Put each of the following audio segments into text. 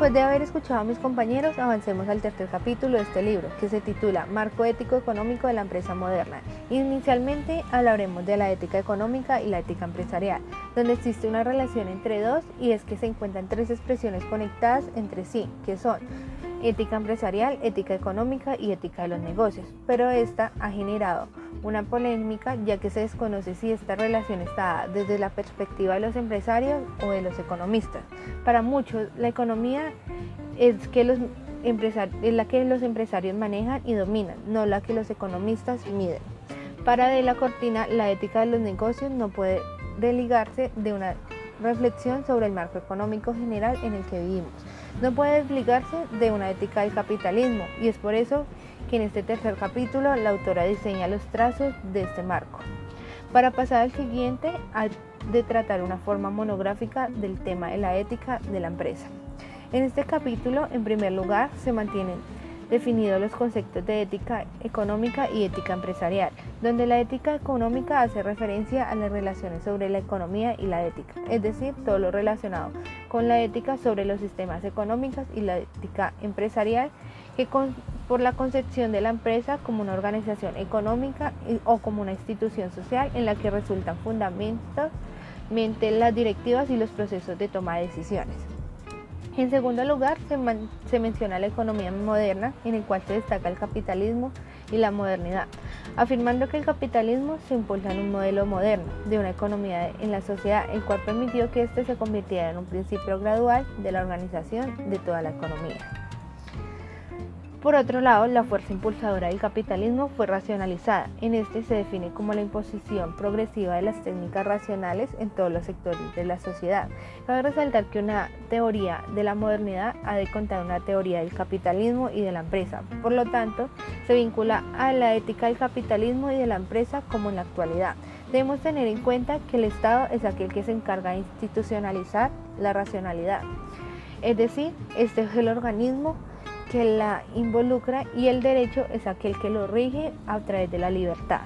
Después de haber escuchado a mis compañeros, avancemos al tercer capítulo de este libro, que se titula Marco ético económico de la empresa moderna. Inicialmente hablaremos de la ética económica y la ética empresarial, donde existe una relación entre dos y es que se encuentran tres expresiones conectadas entre sí, que son ética empresarial, ética económica y ética de los negocios, pero esta ha generado una polémica ya que se desconoce si esta relación está desde la perspectiva de los empresarios o de los economistas. Para muchos, la economía es, que los es la que los empresarios manejan y dominan, no la que los economistas miden. Para De la Cortina, la ética de los negocios no puede desligarse de una reflexión sobre el marco económico general en el que vivimos. No puede desligarse de una ética del capitalismo y es por eso que en este tercer capítulo la autora diseña los trazos de este marco. Para pasar al siguiente, hay de tratar una forma monográfica del tema de la ética de la empresa. En este capítulo, en primer lugar, se mantienen definidos los conceptos de ética económica y ética empresarial, donde la ética económica hace referencia a las relaciones sobre la economía y la ética, es decir, todo lo relacionado con la ética sobre los sistemas económicos y la ética empresarial, que por la concepción de la empresa como una organización económica o como una institución social en la que resultan fundamentalmente las directivas y los procesos de toma de decisiones. En segundo lugar, se, menciona la economía moderna, en el cual se destaca el capitalismo y la modernidad, afirmando que el capitalismo se impulsa en un modelo moderno de una economía en la sociedad, el cual permitió que éste se convirtiera en un principio gradual de la organización de toda la economía. Por otro lado, la fuerza impulsadora del capitalismo fue racionalizada. En este se define como la imposición progresiva de las técnicas racionales en todos los sectores de la sociedad. Cabe resaltar que una teoría de la modernidad ha de contar una teoría del capitalismo y de la empresa. Por lo tanto, se vincula a la ética del capitalismo y de la empresa como en la actualidad. Debemos tener en cuenta que el Estado es aquel que se encarga de institucionalizar la racionalidad. Es decir, este es el organismo que la involucra y el derecho es aquel que lo rige a través de la libertad.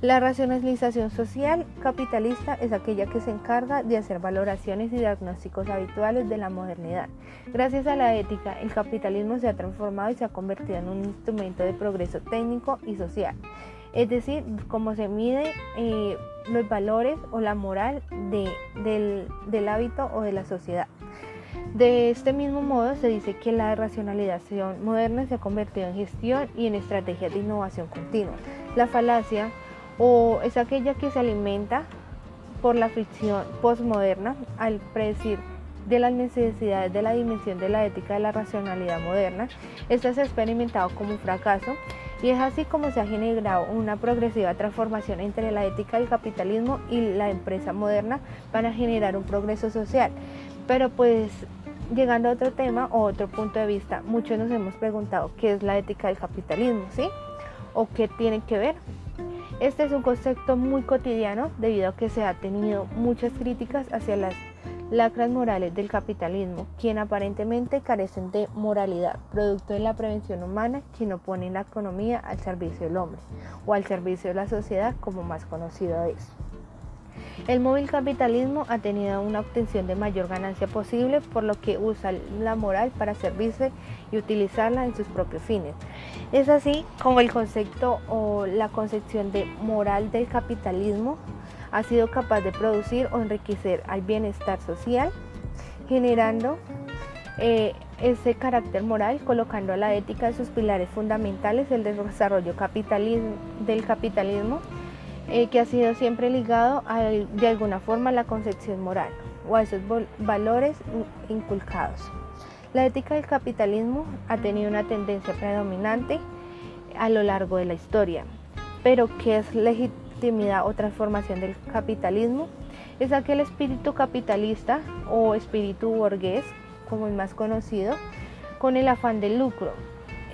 La racionalización social capitalista es aquella que se encarga de hacer valoraciones y diagnósticos habituales de la modernidad. Gracias a la ética, el capitalismo se ha transformado y se ha convertido en un instrumento de progreso técnico y social. Es decir, cómo se mide eh, los valores o la moral del hábito o de la sociedad. De este mismo modo, se dice que la racionalización moderna se ha convertido en gestión y en estrategias de innovación continua. La falacia o es aquella que se alimenta por la fricción postmoderna al predecir de las necesidades de la dimensión de la ética de la racionalidad moderna. Esta se ha experimentado como un fracaso y es así como se ha generado una progresiva transformación entre la ética del capitalismo y la empresa moderna para generar un progreso social. Pero pues llegando a otro tema o otro punto de vista, muchos nos hemos preguntado qué es la ética del capitalismo, ¿sí? ¿O qué tiene que ver? Este es un concepto muy cotidiano debido a que se ha tenido muchas críticas hacia las lacras morales del capitalismo, quien aparentemente carecen de moralidad, producto de la prevención humana que no pone la economía al servicio del hombre o al servicio de la sociedad como más conocido es. El móvil capitalismo ha tenido una obtención de mayor ganancia posible, por lo que usa la moral para servirse y utilizarla en sus propios fines. Es así como el concepto o la concepción de moral del capitalismo ha sido capaz de producir o enriquecer al bienestar social, generando eh, ese carácter moral, colocando a la ética en sus pilares fundamentales del desarrollo del capitalismo eh, que ha sido siempre ligado de alguna forma a la concepción moral o a esos valores inculcados. La ética del capitalismo ha tenido una tendencia predominante a lo largo de la historia, pero ¿qué es legitimidad o transformación del capitalismo? Es aquel espíritu capitalista o espíritu burgués, como es más conocido, con el afán del lucro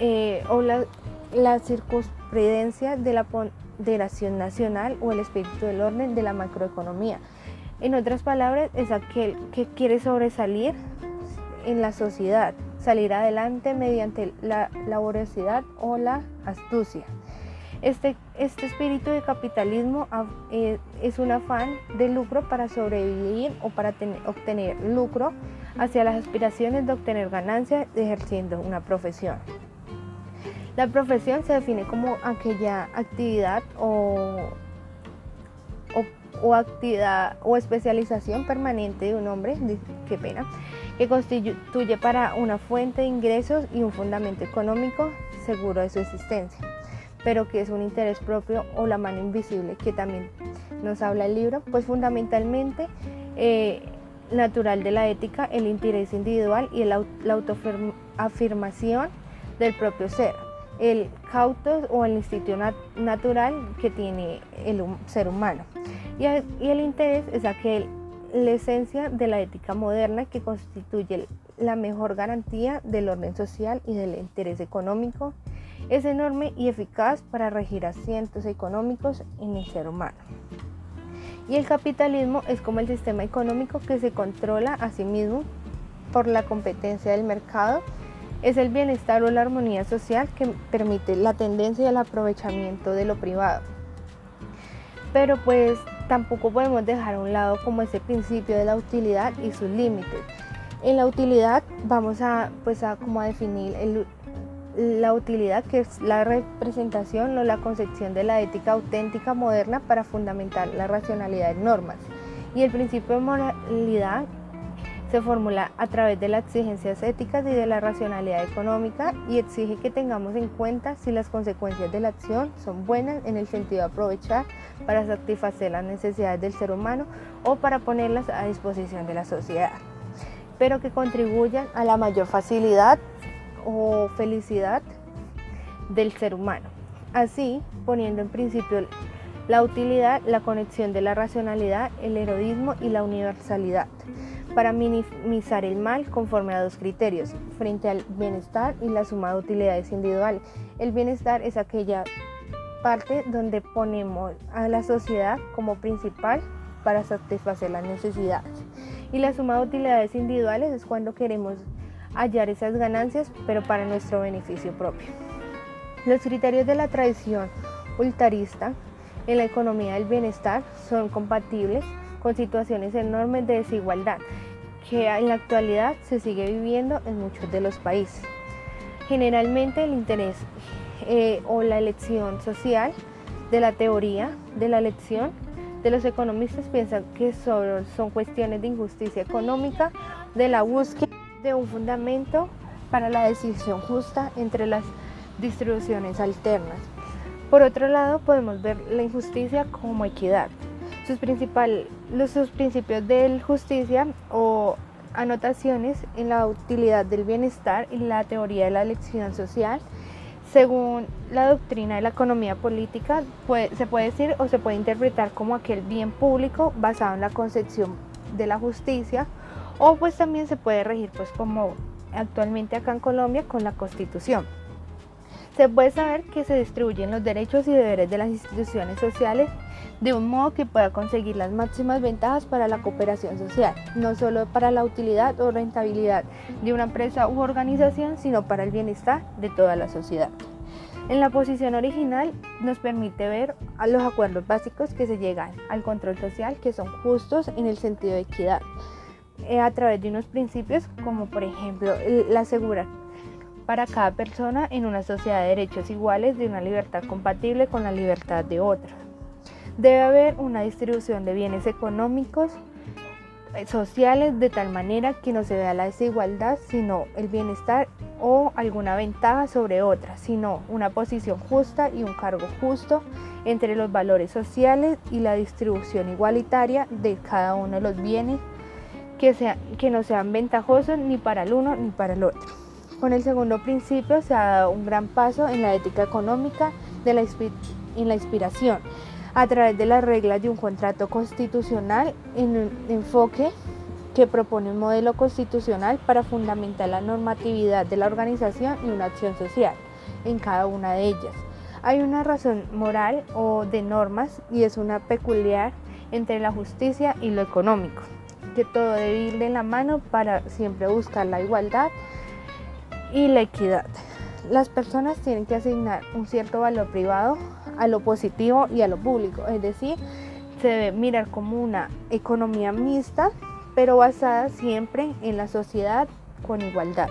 eh, o la, la de la nación nacional o el espíritu del orden de la macroeconomía. En otras palabras, es aquel que quiere sobresalir en la sociedad, salir adelante mediante la laboriosidad o la astucia. Este, este espíritu de capitalismo eh, es un afán de lucro para sobrevivir o para obtener lucro hacia las aspiraciones de obtener ganancias ejerciendo una profesión. La profesión se define como aquella actividad o, o, actividad o especialización permanente de un hombre, qué pena, que constituye para una fuente de ingresos y un fundamento económico seguro de su existencia, pero que es un interés propio o la mano invisible que también nos habla el libro, pues fundamentalmente eh, natural de la ética, el interés individual y la autoafirmación del propio ser el cautos o el instinto natural que tiene el ser humano. Y el, interés es aquel, la esencia de la ética moderna que constituye la mejor garantía del orden social y del interés económico. Es enorme y eficaz para regir asientos económicos en el ser humano. Y el capitalismo es como el sistema económico que se controla a sí mismo por la competencia del mercado es el bienestar o la armonía social que permite la tendencia al aprovechamiento de lo privado. Pero pues tampoco podemos dejar a un lado como ese principio de la utilidad y sus límites. En la utilidad vamos a pues a como a definir la utilidad que es la representación o la concepción de la ética auténtica moderna para fundamentar la racionalidad de normas. Y el principio de moralidad se formula a través de las exigencias éticas y de la racionalidad económica y exige que tengamos en cuenta si las consecuencias de la acción son buenas en el sentido de aprovechar para satisfacer las necesidades del ser humano o para ponerlas a disposición de la sociedad, pero que contribuyan a la mayor facilidad o felicidad del ser humano. Así, poniendo en principio la utilidad, la conexión de la racionalidad, el heroísmo y la universalidad para minimizar el mal conforme a dos criterios, frente al bienestar y la suma de utilidades individuales. El bienestar es aquella parte donde ponemos a la sociedad como principal para satisfacer las necesidades. Y la suma de utilidades individuales es cuando queremos hallar esas ganancias, pero para nuestro beneficio propio. Los criterios de la tradición ultarista en la economía del bienestar son compatibles con situaciones enormes de desigualdad que en la actualidad se sigue viviendo en muchos de los países. Generalmente el interés eh, o la elección social de la teoría de la elección de los economistas piensan que solo son cuestiones de injusticia económica, de la búsqueda de un fundamento para la decisión justa entre las distribuciones alternas. Por otro lado, podemos ver la injusticia como equidad, sus, los, sus principios de justicia o anotaciones en la utilidad del bienestar y la teoría de la elección social. Según la doctrina de la economía política, se puede decir o se puede interpretar como aquel bien público basado en la concepción de la justicia o pues también se puede regir pues como actualmente acá en Colombia con la constitución. Se puede saber que se distribuyen los derechos y deberes de las instituciones sociales de un modo que pueda conseguir las máximas ventajas para la cooperación social, no solo para la utilidad o rentabilidad de una empresa u organización, sino para el bienestar de toda la sociedad. En la posición original nos permite ver a los acuerdos básicos que se llegan al control social que son justos en el sentido de equidad, eh, a través de unos principios como por ejemplo la seguridad para cada persona en una sociedad de derechos iguales de una libertad compatible con la libertad de otros. Debe haber una distribución de bienes económicos, eh, sociales, de tal manera que no se vea la desigualdad, sino el bienestar o alguna ventaja sobre otra, sino una posición justa y un cargo justo entre los valores sociales y la distribución igualitaria de cada uno de los bienes que, que no sean ventajosos ni para el uno ni para el otro. Con el segundo principio se ha dado un gran paso en la ética económica de la, la inspiración a través de las reglas de un contrato constitucional en un enfoque que propone un modelo constitucional para fundamentar la normatividad de la organización y una acción social en cada una de ellas. Hay una razón moral o de normas y es una peculiar entre la justicia y lo económico, que todo debe ir de la mano para siempre buscar la igualdad y la equidad. Las personas tienen que asignar un cierto valor privado a lo positivo y a lo público, es decir, se debe mirar como una economía mixta, pero basada siempre en la sociedad con igualdad.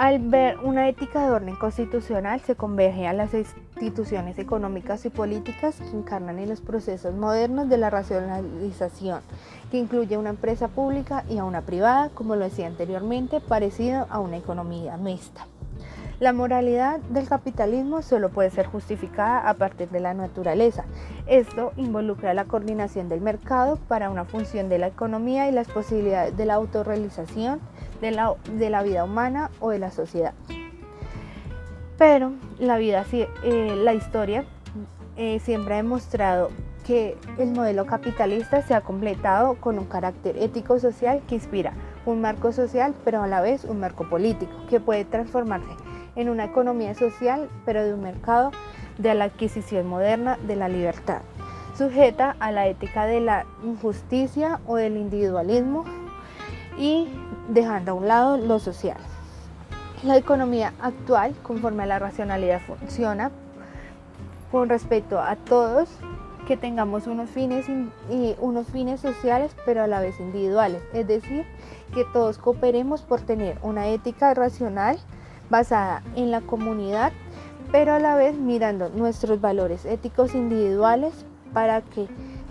Al ver una ética de orden constitucional se converge a las instituciones económicas y políticas que encarnan en los procesos modernos de la racionalización, que incluye una empresa pública y a una privada, como lo decía anteriormente, parecido a una economía mixta. La moralidad del capitalismo solo puede ser justificada a partir de la naturaleza. Esto involucra la coordinación del mercado para una función de la economía y las posibilidades de la autorrealización de la, de la vida humana o de la sociedad. Pero la vida, eh, la historia eh, siempre ha demostrado que el modelo capitalista se ha completado con un carácter ético-social que inspira un marco social, pero a la vez un marco político, que puede transformarse en una economía social, pero de un mercado de la adquisición moderna de la libertad, sujeta a la ética de la injusticia o del individualismo y dejando a un lado lo social. La economía actual, conforme a la racionalidad, funciona con respecto a todos que tengamos unos fines, y unos fines sociales, pero a la vez individuales. Es decir, que todos cooperemos por tener una ética racional basada en la comunidad, pero a la vez mirando nuestros valores éticos individuales para que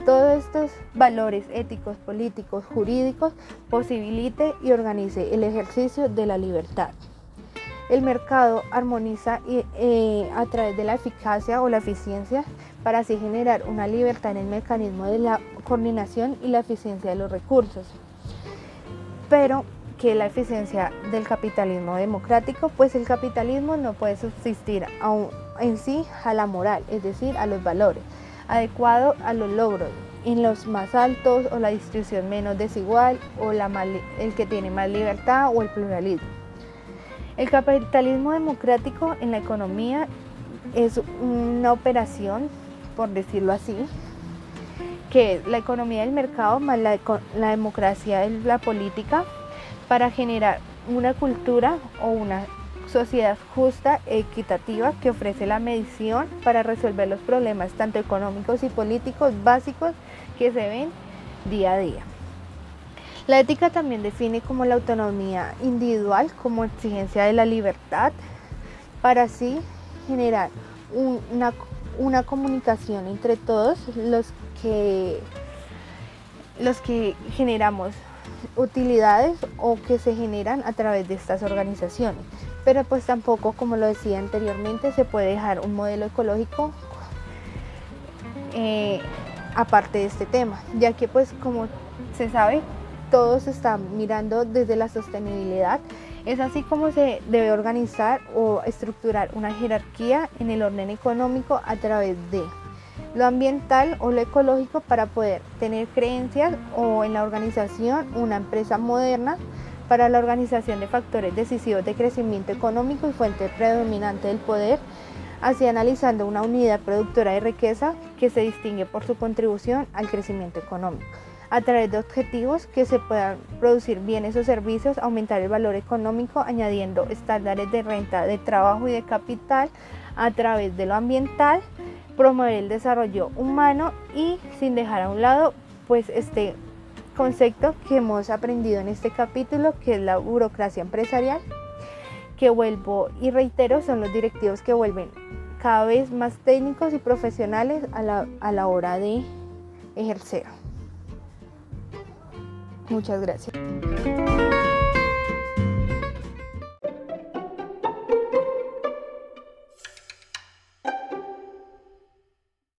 todos estos valores éticos, políticos, jurídicos posibilite y organice el ejercicio de la libertad. El mercado armoniza eh, a través de la eficacia o la eficiencia para así generar una libertad en el mecanismo de la coordinación y la eficiencia de los recursos. Pero que la eficiencia del capitalismo democrático, pues el capitalismo no puede subsistir en sí a la moral, es decir, a los valores, adecuado a los logros, en los más altos o la distribución menos desigual o la el que tiene más libertad o el pluralismo. El capitalismo democrático en la economía es una operación, por decirlo así, que es la economía del mercado más la, la democracia de la política para generar una cultura o una sociedad justa e equitativa que ofrece la medición para resolver los problemas tanto económicos y políticos básicos que se ven día a día. La ética también define como la autonomía individual como exigencia de la libertad para así generar una, una comunicación entre todos los que, los que generamos utilidades o que se generan a través de estas organizaciones. Pero pues tampoco, como lo decía anteriormente, se puede dejar un modelo ecológico eh, aparte de este tema, ya que pues como se sabe, todos están mirando desde la sostenibilidad. Es así como se debe organizar o estructurar una jerarquía en el orden económico a través de lo ambiental o lo ecológico para poder tener creencias o en la organización una empresa moderna para la organización de factores decisivos de crecimiento económico y fuente predominante del poder, así analizando una unidad productora de riqueza que se distingue por su contribución al crecimiento económico a través de objetivos que se puedan producir bienes o servicios, aumentar el valor económico añadiendo estándares de renta, de trabajo y de capital a través de lo ambiental, promover el desarrollo humano y sin dejar a un lado pues este concepto que hemos aprendido en este capítulo que es la burocracia empresarial que vuelvo y reitero son los directivos que vuelven cada vez más técnicos y profesionales a la, a la hora de ejercer. Muchas gracias.